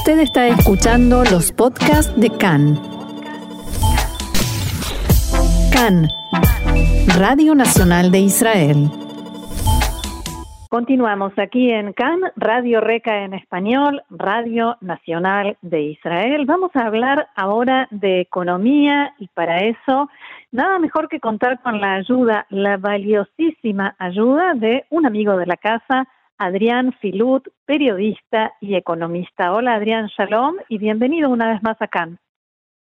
Usted está escuchando los podcasts de CAN. CAN, Radio Nacional de Israel. Continuamos aquí en CAN, Radio Reca en español, Radio Nacional de Israel. Vamos a hablar ahora de economía y para eso nada mejor que contar con la ayuda, la valiosísima ayuda de un amigo de la casa, Adrián Filut, periodista y economista. Hola Adrián, shalom y bienvenido una vez más a Cannes.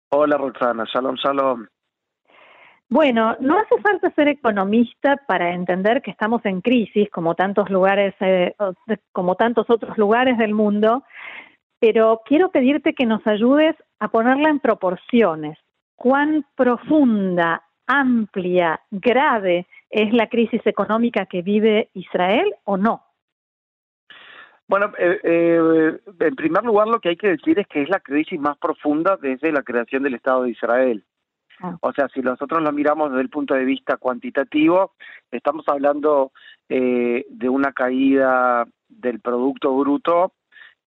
Hola Roxana, shalom, shalom. Bueno, no hace falta ser economista para entender que estamos en crisis, como tantos lugares, eh, como tantos otros lugares del mundo, pero quiero pedirte que nos ayudes a ponerla en proporciones. ¿Cuán profunda, amplia, grave es la crisis económica que vive Israel o no? Bueno, eh, eh, en primer lugar lo que hay que decir es que es la crisis más profunda desde la creación del Estado de Israel. Ah. O sea, si nosotros lo miramos desde el punto de vista cuantitativo, estamos hablando eh, de una caída del Producto Bruto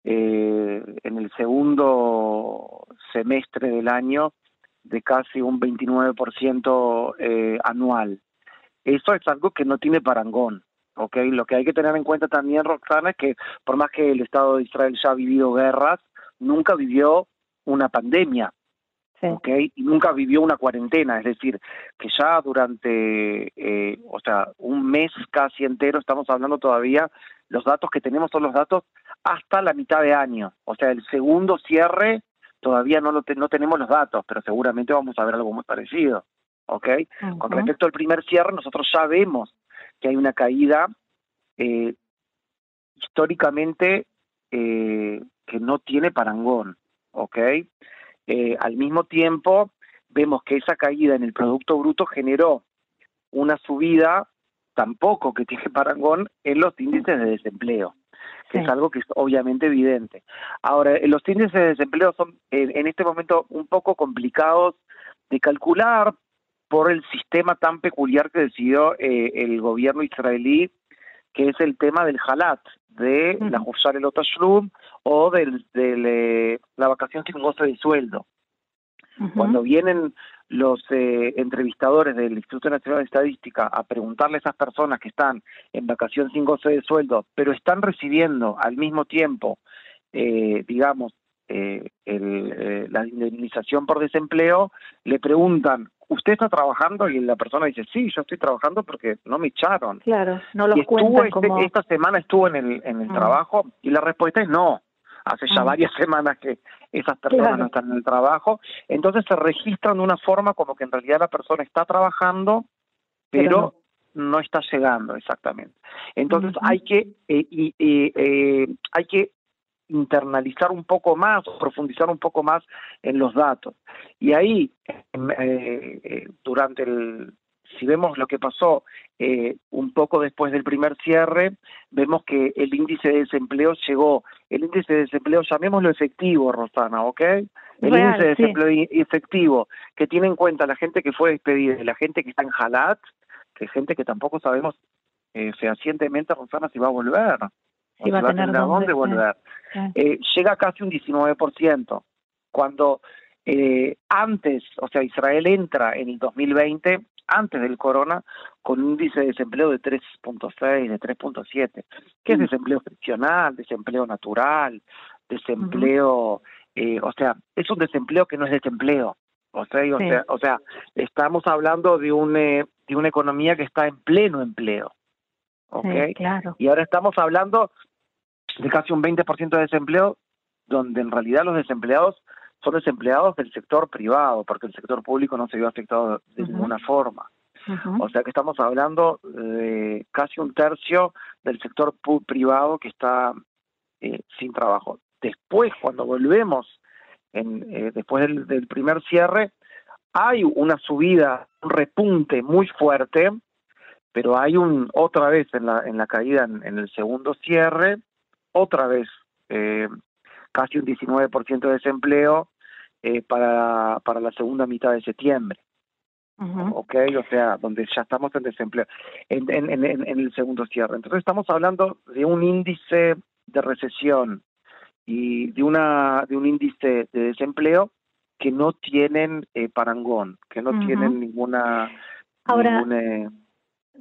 eh, en el segundo semestre del año de casi un 29% eh, anual. Eso es algo que no tiene parangón. Okay, lo que hay que tener en cuenta también, Roxana, es que por más que el Estado de Israel ya ha vivido guerras, nunca vivió una pandemia, okay, y nunca vivió una cuarentena, es decir, que ya durante, eh, o sea, un mes casi entero, estamos hablando todavía, los datos que tenemos son los datos hasta la mitad de año, o sea, el segundo cierre todavía no, lo no tenemos los datos, pero seguramente vamos a ver algo muy parecido, ¿ok? Con respecto al primer cierre, nosotros ya vemos que hay una caída eh, históricamente eh, que no tiene parangón, ¿ok? Eh, al mismo tiempo, vemos que esa caída en el Producto Bruto generó una subida tampoco que tiene parangón en los índices de desempleo, que es algo que es obviamente evidente. Ahora, los índices de desempleo son en este momento un poco complicados de calcular por el sistema tan peculiar que decidió eh, el gobierno israelí, que es el tema del halat, de la Hussar el Otashlum o de eh, la vacación sin goce de sueldo. Cuando vienen los eh, entrevistadores del Instituto Nacional de Estadística a preguntarle a esas personas que están en vacación sin goce de sueldo, pero están recibiendo al mismo tiempo, digamos, la indemnización por desempleo, le preguntan ¿usted está trabajando? Y la persona dice, sí, yo estoy trabajando porque no me echaron. Claro, no lo estuvo este, Esta semana estuvo en el, en el ah. trabajo y la respuesta es no. Hace ya ah. varias semanas que esas personas no están en el trabajo. Entonces se registran de una forma como que en realidad la persona está trabajando, pero, no. está llegando exactamente. Entonces hay que eh, y, eh, hay que internalizar un poco más, profundizar un poco más en los datos. Y ahí, em, eh, eh, durante el, si vemos lo que pasó eh, un poco después del primer cierre, vemos que el índice de desempleo llegó, el índice de desempleo, llamémoslo efectivo, Rosana, ¿ok? El índice de desempleo efectivo, que tiene en cuenta la gente que fue despedida la gente que está en Jalat, que es gente que tampoco sabemos fehacientemente, Rosana, si va a volver. Si va a tener dónde volver. Eh, llega casi un 19%. Cuando eh, antes, o sea, Israel entra en el 2020, antes del corona, con un índice de desempleo de 3.6, de 3.7, que es mm. desempleo friccional, desempleo natural, desempleo, eh, o sea, es un desempleo que no es desempleo. O sea, o, sea, o sea, estamos hablando de, un, de una economía que está en pleno empleo. ¿ok? claro. Y ahora estamos hablando de casi un 20% de desempleo, donde en realidad los desempleados son desempleados del sector privado, porque el sector público no se vio afectado de ninguna forma. O sea que estamos hablando de casi un tercio del sector privado que está eh, sin trabajo. Después, cuando volvemos, en, eh, después del, primer cierre, hay una subida, un repunte muy fuerte, pero hay un otra vez en la, en la caída en el segundo cierre, otra vez eh, casi un 19% de desempleo eh, para, para la segunda mitad de septiembre. ¿Ok? O sea, donde ya estamos en desempleo, en, en, en, el segundo cierre. Entonces estamos hablando de un índice de recesión y de una de un índice de desempleo que no tienen eh, parangón, que no tienen ninguna Ahora, eh,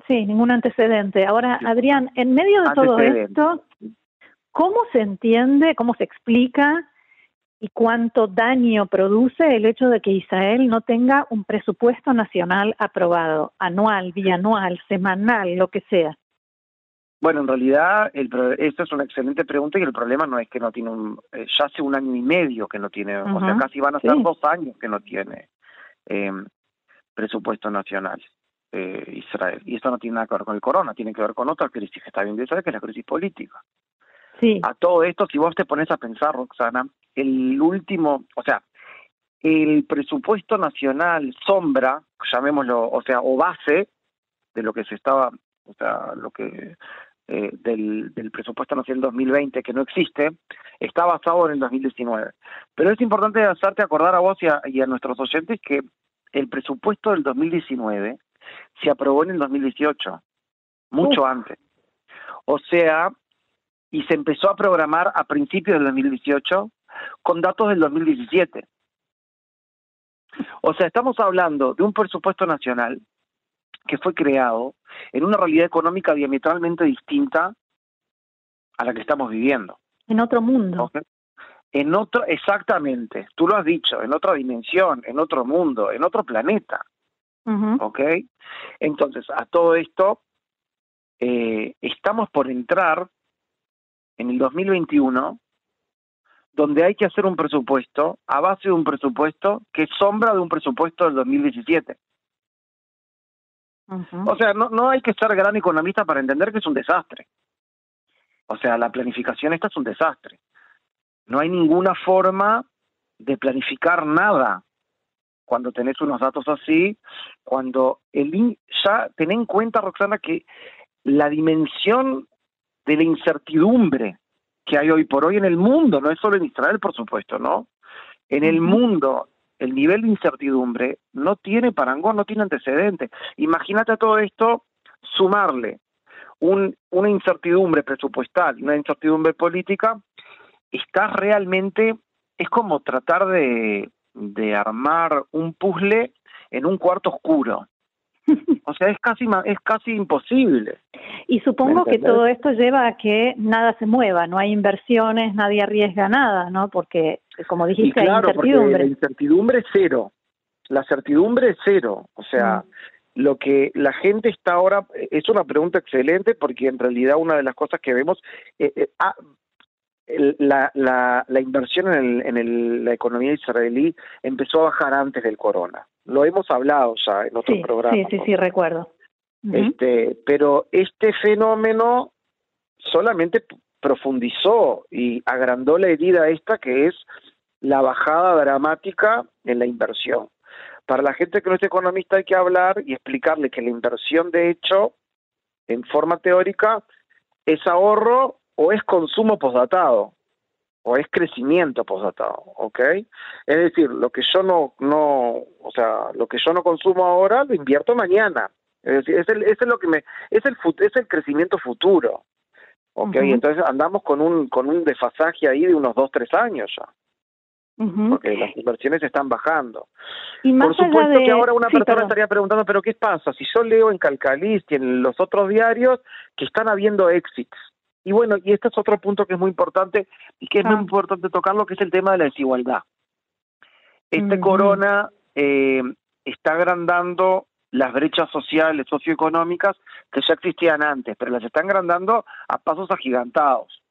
sí, ningún antecedente. Ahora, Adrián, en medio de todo esto, ¿cómo se entiende, cómo se explica y cuánto daño produce el hecho de que Israel no tenga un presupuesto nacional aprobado, anual, bianual, semanal, lo que sea? Bueno, en realidad, el, esta es una excelente pregunta y el problema no es que no tiene un, eh, ya hace un año y medio que no tiene, o sea, casi van a ser dos años que no tiene eh, presupuesto nacional eh, Israel. Y esto no tiene nada que ver con el corona, tiene que ver con otra crisis que está viendo Israel, que es la crisis política. Sí. A todo esto, si vos te pones a pensar, Roxana, el último, o sea, el presupuesto nacional sombra, llamémoslo, o sea, o base de lo que se estaba, o sea, lo que eh, del, del, presupuesto nacional 2020 que no existe, está basado en el 2019. Pero es importante hacerte acordar a vos y a, y a nuestros oyentes que el presupuesto del 2019 se aprobó en el 2018, mucho antes. O sea, y se empezó a programar a principios del 2018 con datos del 2017. O sea, estamos hablando de un presupuesto nacional que fue creado en una realidad económica diametralmente distinta a la que estamos viviendo. En otro mundo. En otro, exactamente, tú lo has dicho, en otra dimensión, en otro mundo, en otro planeta. ¿Ok? Entonces, a todo esto, eh, estamos por entrar en el 2021 donde hay que hacer un presupuesto a base de un presupuesto que sombra de un presupuesto del 2017. O sea, no, no hay que ser gran economista para entender que es un desastre. O sea, la planificación esta es un desastre. No hay ninguna forma de planificar nada cuando tenés unos datos así, cuando el ya ten en cuenta, Roxana, que la dimensión de la incertidumbre que hay hoy por hoy en el mundo, no es solo en Israel, por supuesto, ¿no? En el mundo el nivel de incertidumbre no tiene parangón, no tiene antecedente. Imagínate a todo esto sumarle un, una incertidumbre presupuestal, una incertidumbre política, está realmente, es como tratar de, de armar un puzzle en un cuarto oscuro. O sea, es casi es casi imposible. Y supongo que todo esto lleva a que nada se mueva, no hay inversiones, nadie arriesga nada, ¿no? Porque, como dijiste, hay incertidumbre. la incertidumbre es cero. La certidumbre es cero. O sea, mm. lo que la gente está ahora, es una pregunta excelente porque en realidad una de las cosas que vemos, eh, eh ah, la, la, la, inversión en, el, en el, la economía israelí empezó a bajar antes del corona. Lo hemos hablado ya en otros programas. Sí, sí, sí, recuerdo. Este, pero este fenómeno solamente profundizó y agrandó la herida esta que es la bajada dramática en la inversión. Para la gente que no es economista hay que hablar y explicarle que la inversión de hecho, en forma teórica, es ahorro o es consumo posdatado o es crecimiento postdatado, ¿ok? Es decir, lo que yo no, no, o sea, lo que yo no consumo ahora lo invierto mañana. Es decir, es, el, es lo que me, es el, es el crecimiento futuro, ¿ok? Entonces andamos con un, con un desfasaje ahí de unos dos, tres años ya. Porque las inversiones están bajando. Y Por supuesto que ahora una persona estaría preguntando, pero ¿qué pasa? Si yo leo en Calcalist y en los otros diarios que están habiendo exits, y bueno, y este es otro punto que es muy importante y que es muy ah. importante tocarlo, que es el tema de la desigualdad. Este corona eh, está agrandando las brechas sociales, socioeconómicas que ya existían antes, pero las está agrandando a pasos agigantados.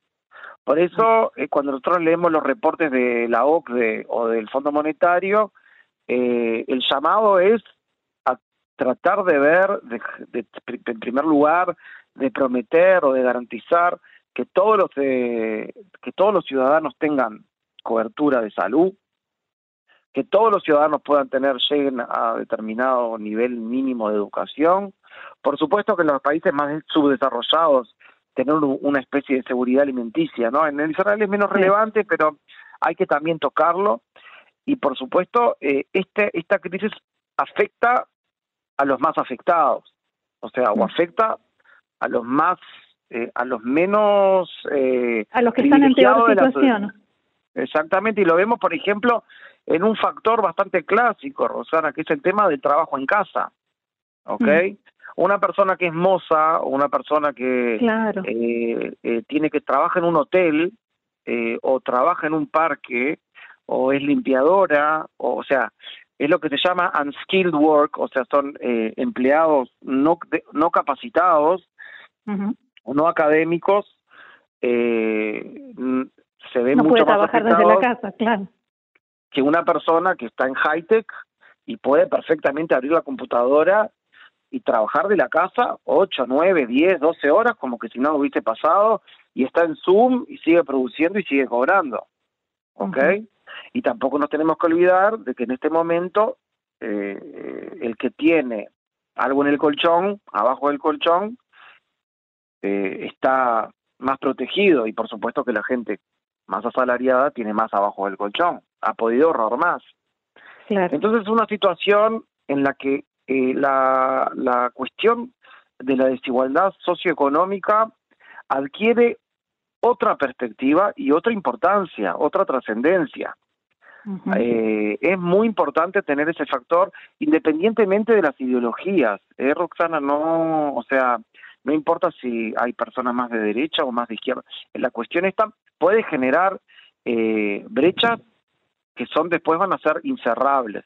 Por eso, eh, cuando nosotros leemos los reportes de la OCDE o del Fondo Monetario, eh, el llamado es a tratar de ver, en primer lugar, de prometer o de garantizar que todos los eh, que todos los ciudadanos tengan cobertura de salud, que todos los ciudadanos puedan tener lleguen a determinado nivel mínimo de educación. Por supuesto que en los países más subdesarrollados tener una especie de seguridad alimenticia, ¿no? En Israel es menos relevante, pero hay que también tocarlo. Y por supuesto, eh, este, esta crisis afecta a los más afectados, o sea, o afecta a los más, eh, a los menos... Eh, a los que están en peor situación. exactamente, y lo vemos, por ejemplo, en un factor bastante clásico, Rosana, que es el tema del trabajo en casa, ¿ok? Mm. Una persona que es moza o una persona que eh, eh, tiene que trabajar en un hotel eh, o trabaja en un parque o es limpiadora, o, o sea, es lo que se llama unskilled work, o sea, son empleados no, no capacitados o no académicos, eh, se ve no mucho puede trabajar desde la casa, claro. Que una persona que está en high tech y puede perfectamente abrir la computadora y trabajar de la casa 8, 9, 10, 12 horas como que si no hubiese pasado y está en Zoom y sigue produciendo y sigue cobrando. ¿Ok? Y tampoco nos tenemos que olvidar de que en este momento eh, el que tiene algo en el colchón, abajo del colchón, eh, está más protegido y por supuesto que la gente más asalariada tiene más abajo del colchón, ha podido ahorrar más. Entonces es una situación en la que eh, la, la cuestión de la desigualdad socioeconómica adquiere otra perspectiva y otra importancia, otra trascendencia. eh, es muy importante tener ese factor independientemente de las ideologías. ¿eh, Roxana? No, o sea, no importa si hay personas más de derecha o más de izquierda. La cuestión está, puede generar eh, brechas que son después van a ser incerrables.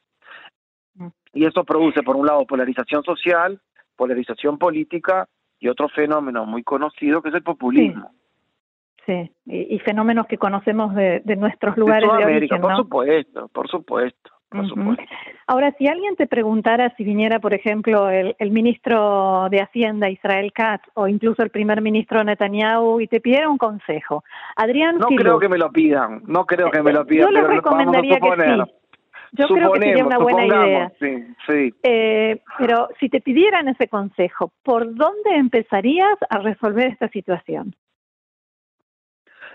Mm. Y eso produce, por un lado, polarización social, polarización política y otro fenómeno muy conocido que es el populismo. Sí, Y, fenómenos que conocemos de, nuestros lugares de, América, por supuesto, por supuesto. Ahora, si alguien te preguntara si viniera, por ejemplo, el, ministro de Hacienda, Israel Katz, o incluso el primer ministro Netanyahu, y te pidiera un consejo, Adrián No creo que me lo pidan, no creo que me lo pidan. Yo le recomendaría que sí. Yo creo que sería una buena idea. Sí, sí. Eh, pero si te pidieran ese consejo, ¿por dónde empezarías a resolver esta situación?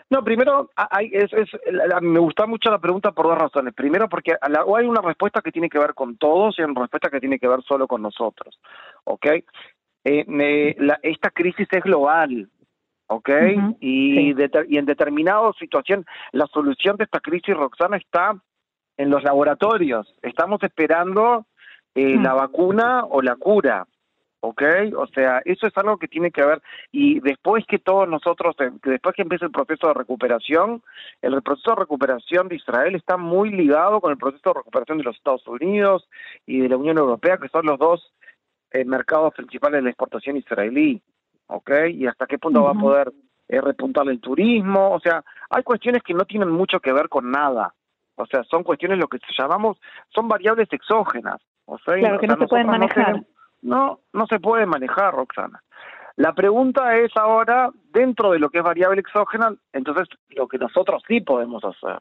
No, primero, hay, es, es, me gusta mucho la pregunta por dos razones. Primero, porque o hay una respuesta que tiene que ver con todos y hay una respuesta que tiene que ver solo con nosotros. ¿Ok? Eh, la, esta crisis es global. ¿Ok? y, y en determinada situación, la solución de esta crisis, Roxana, está en los laboratorios. Estamos esperando eh, la vacuna o la cura. ¿Ok? O sea, eso es algo que tiene que ver, y después que todos nosotros, eh, después que empiece el proceso de recuperación, el proceso de recuperación de Israel está muy ligado con el proceso de recuperación de los Estados Unidos y de la Unión Europea, que son los dos eh, mercados principales de la exportación israelí, ¿ok? Y hasta qué punto va a poder eh, repuntar el turismo, o sea, hay cuestiones que no tienen mucho que ver con nada, o sea, son cuestiones lo que llamamos, son variables exógenas, o sea, claro, que no se pueden manejar. no, no se puede manejar, Roxana. La pregunta es ahora, dentro de lo que es variable exógena, entonces lo que nosotros sí podemos hacer.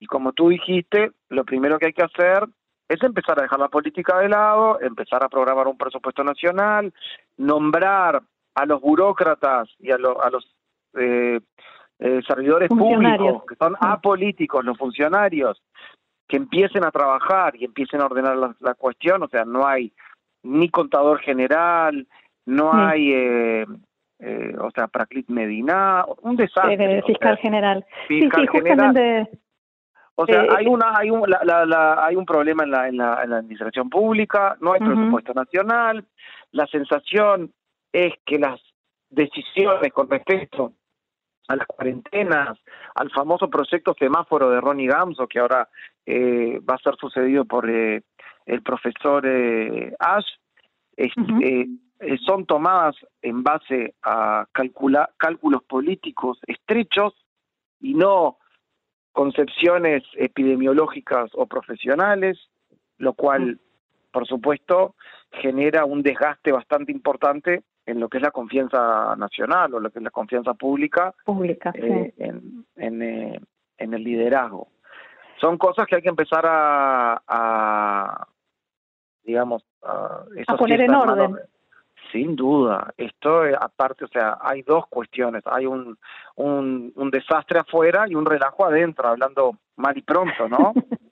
Y como tú dijiste, lo primero que hay que hacer es empezar a dejar la política de lado, empezar a programar un presupuesto nacional, nombrar a los burócratas y a, a los eh, eh, servidores públicos, que son apolíticos, los funcionarios, que empiecen a trabajar y empiecen a ordenar la, la cuestión, o sea, no hay ni contador general, no hay, eh, eh, o sea, Praclit Medina, un desastre. Eh, fiscal general. sí, sí, justamente. O sea, hay una, hay un, la, la, hay un problema en la, en la, administración pública, no hay presupuesto nacional, la sensación es que las decisiones con respecto a las cuarentenas, al famoso proyecto semáforo de Ronnie Gamso, que ahora va a ser sucedido por eh, el profesor eh, Ash, eh, eh, son tomadas en base a calcula, cálculos políticos estrechos y no concepciones epidemiológicas o profesionales, lo cual, por supuesto, genera un desgaste bastante importante en lo que es la confianza nacional o lo que es la confianza pública, pública en, en, en, el liderazgo. Son cosas que hay que empezar a, digamos, a poner en orden. Sin duda, esto eh, aparte, o sea, hay dos cuestiones, hay un, un, un desastre afuera y un relajo adentro, hablando mal y pronto, ¿no?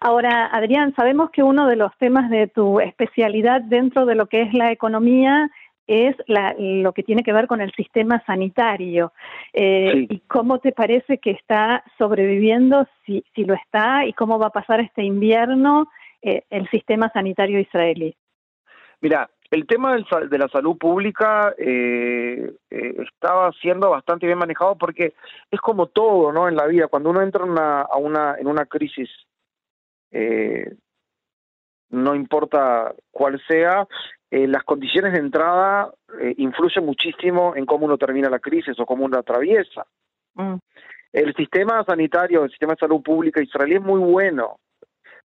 Ahora, Adrián, sabemos que uno de los temas de tu especialidad dentro de lo que es la economía es lo que tiene que ver con el sistema sanitario. Eh, ¿Y cómo te parece que está sobreviviendo, si, si lo está, y cómo va a pasar este invierno eh, el sistema sanitario israelí? Mira, el tema de la salud pública eh, estaba siendo bastante bien manejado porque es como todo, ¿no? En la vida, cuando uno entra en una, a una, en una crisis no importa cuál sea, eh, las condiciones de entrada eh, influyen muchísimo en cómo uno termina la crisis o cómo uno atraviesa. Mm. El sistema sanitario, el sistema de salud pública israelí es muy bueno,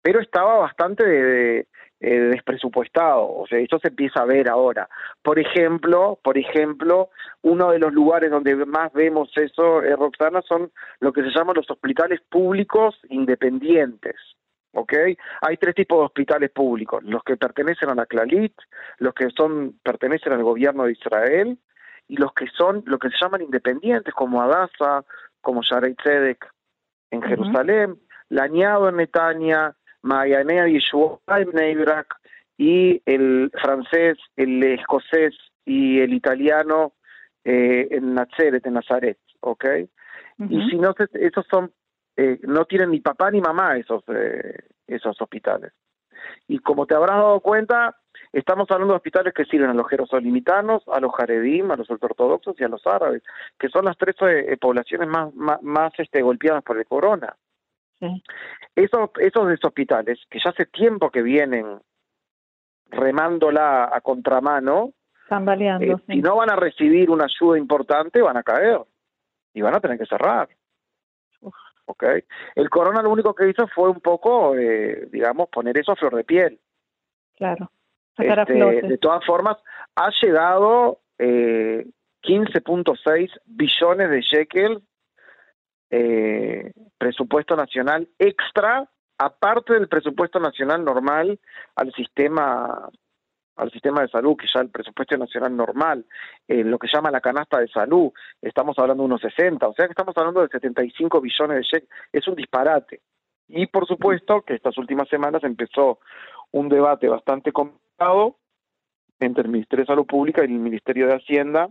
pero estaba bastante eh, despresupuestado, o sea, esto se empieza a ver ahora. Por ejemplo, por ejemplo, uno de los lugares donde más vemos eso, Roxana, son lo que se llaman los hospitales públicos independientes. ¿Ok? Hay tres tipos de hospitales públicos, los que pertenecen a la Clalit, los que son pertenecen al gobierno de Israel y los que son lo que se llaman independientes como Adasa, como Sharei Tzedek en Jerusalén, Lañado en Netanya, Mayanea en Neibrak y el francés, el escocés y el italiano eh, en Nazaret, en Nazaret, ¿ok? Y si no, esos son eh, no tienen ni papá ni mamá esos, eh, esos hospitales. Y como te habrás dado cuenta, estamos hablando de hospitales que sirven a los jerosolimitanos, a los jaredim, a los ortodoxos y a los árabes, que son las tres eh, poblaciones más, más, este, golpeadas por el corona. Esos, esos hospitales, que ya hace tiempo que vienen remándola a contramano, si no van a recibir una ayuda importante, van a caer y van a tener que cerrar. ¿Okay? El corona lo único que hizo fue un poco, eh, digamos, poner eso a flor de piel. Claro. Este, de todas formas, ha llegado eh, 15.6 billones de shekels eh, presupuesto nacional extra, aparte del presupuesto nacional normal, al sistema al sistema de salud, que ya el presupuesto nacional normal, en lo que llama la canasta de salud, estamos hablando de unos 60, o sea que estamos hablando de 75 billones de cheques, es un disparate. Y por supuesto que estas últimas semanas empezó un debate bastante complicado entre el Ministerio de Salud Pública y el Ministerio de Hacienda,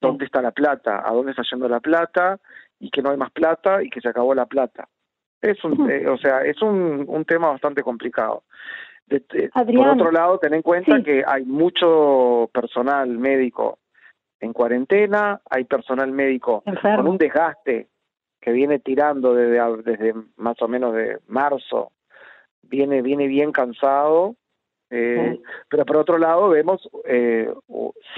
dónde está la plata, a dónde está yendo la plata, y que no hay más plata y que se acabó la plata. Es un, eh, o sea, es un, un tema bastante complicado por otro lado, ten en cuenta que hay mucho personal médico en cuarentena, hay personal médico con un desgaste que viene tirando desde, desde más o menos de marzo, viene, viene bien cansado, eh, pero por otro lado vemos eh,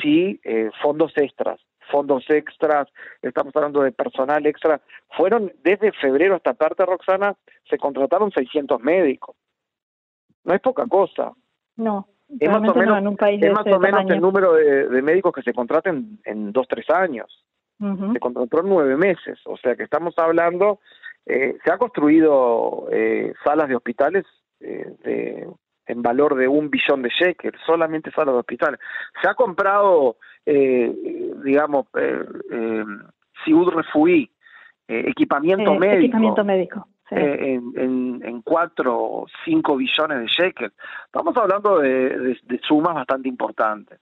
sí eh, fondos extras, fondos extras, estamos hablando de personal extra, fueron desde febrero hasta parte, Roxana, se contrataron 600 médicos. No es poca cosa. No. Es más o menos, en un país es más o menos el número de, médicos que se contraten en dos, tres años. Se contrató en nueve meses. O sea que estamos hablando, eh, se ha construido eh, salas de hospitales eh, de, en valor de un billón de shekels, solamente salas de hospitales. Se ha comprado, eh, digamos, eh, eh, Siud Refuí, equipamiento médico. Equipamiento médico. Eh, en, en, o cinco billones de shekels. Estamos hablando de, sumas bastante importantes.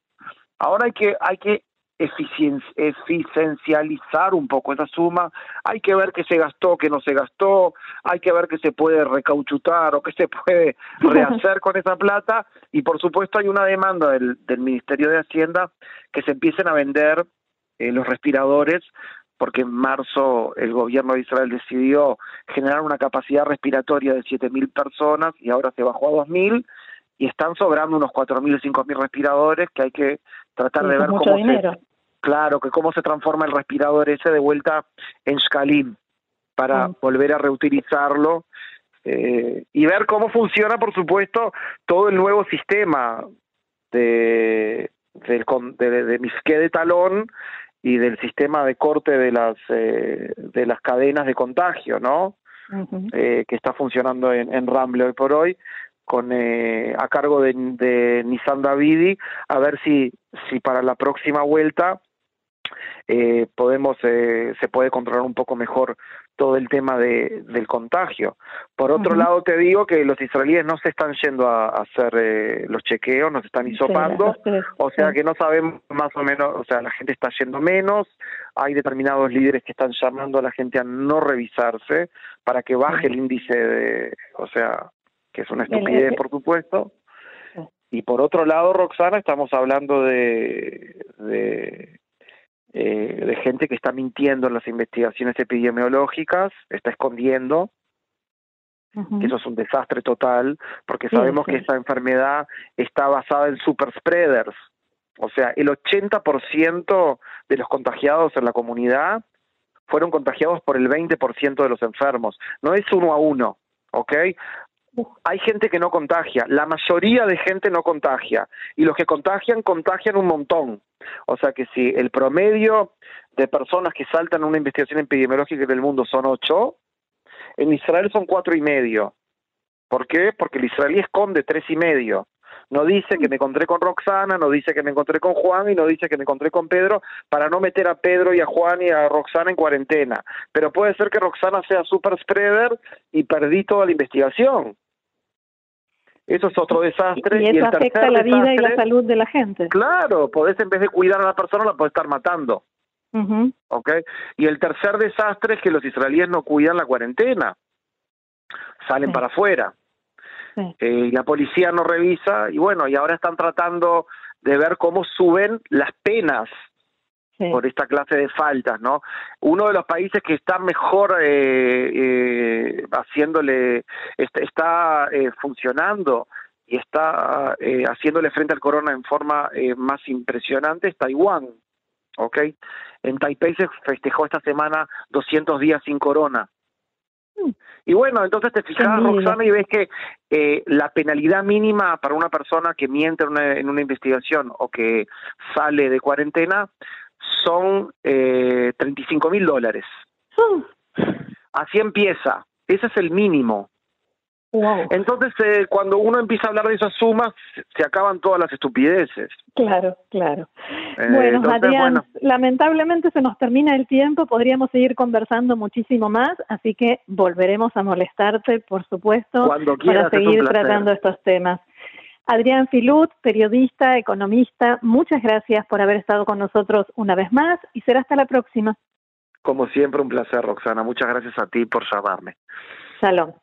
Ahora hay que, hay que eficiencializar un poco esa suma, hay que ver qué se gastó, qué no se gastó, hay que ver qué se puede recauchutar o qué se puede rehacer con esa plata y por supuesto hay una demanda del, del Ministerio de Hacienda que se empiecen a vender eh, los respiradores porque en marzo el gobierno de Israel decidió generar una capacidad respiratoria de 7.000 personas y ahora se bajó a 2.000 y están sobrando unos 4.000 o 5.000 respiradores que hay que tratar de ver cómo se claro que cómo se transforma el respirador ese de vuelta en Shkalim para volver a reutilizarlo eh, y ver cómo funciona por supuesto todo el nuevo sistema de del de, de, de talón y del sistema de corte de las eh, de las cadenas de contagio, ¿no? eh, que está funcionando en, en Ramble hoy por hoy con eh, a cargo de, de Nissan Davidi a ver si si para la próxima vuelta eh, podemos eh, se puede controlar un poco mejor todo el tema de, del contagio. Por otro lado, te digo que los israelíes no se están yendo a, hacer eh, los chequeos, no se están hisopando, o sea que no sabemos más o menos, o sea, la gente está yendo menos, hay determinados líderes que están llamando a la gente a no revisarse para que baje el índice de, o sea, que es una estupidez, por supuesto. Y por otro lado, Roxana, estamos hablando de, de eh, de gente que está mintiendo en las investigaciones epidemiológicas, está escondiendo, eso es un desastre total, porque sabemos que esta enfermedad está basada en super spreaders, o sea, el 80% de los contagiados en la comunidad fueron contagiados por el 20% de los enfermos, no es uno a uno, ¿ok? Hay gente que no contagia, la mayoría de gente no contagia, y los que contagian, contagian un montón. O sea que si el promedio de personas que saltan una investigación epidemiológica en el mundo son ocho, en Israel son cuatro y medio. ¿Por qué? Porque el israelí esconde tres y medio. No dice que me encontré con Roxana, no dice que me encontré con Juan y no dice que me encontré con Pedro para no meter a Pedro y a Juan y a Roxana en cuarentena. Pero puede ser que Roxana sea super spreader y perdí toda la investigación. Eso es otro desastre. Y eso afecta la vida y la salud de la gente. Claro, podés en vez de cuidar a la persona, la podés estar matando. ¿Okay? Y el tercer desastre es que los israelíes no cuidan la cuarentena. Salen para afuera. Eh, y la policía no revisa. Y bueno, y ahora están tratando de ver cómo suben las penas por esta clase de faltas, ¿no? Uno de los países que está mejor eh, eh, haciéndole, está, eh, funcionando y está eh, haciéndole frente al corona en forma eh, más impresionante es Taiwán, ¿ok? En Taipei se festejó esta semana 200 días sin corona. Mm. Y bueno, entonces te fijas, Roxana, y ves que eh, la penalidad mínima para una persona que miente en una, en una investigación o que sale de cuarentena son eh, 35 mil dólares. Hmm. Así empieza. Ese es el mínimo. Entonces, eh, cuando uno empieza a hablar de esas sumas, se acaban todas las estupideces. Claro, claro. Eh, bueno, Adrián, lamentablemente se nos termina el tiempo, podríamos seguir conversando muchísimo más, así que volveremos a molestarte, por supuesto, para seguir tratando estos temas. Adrián Filut, periodista, economista, muchas gracias por haber estado con nosotros una vez más y será hasta la próxima. Como siempre, un placer, Roxana. Muchas gracias a ti por llamarme. Salón.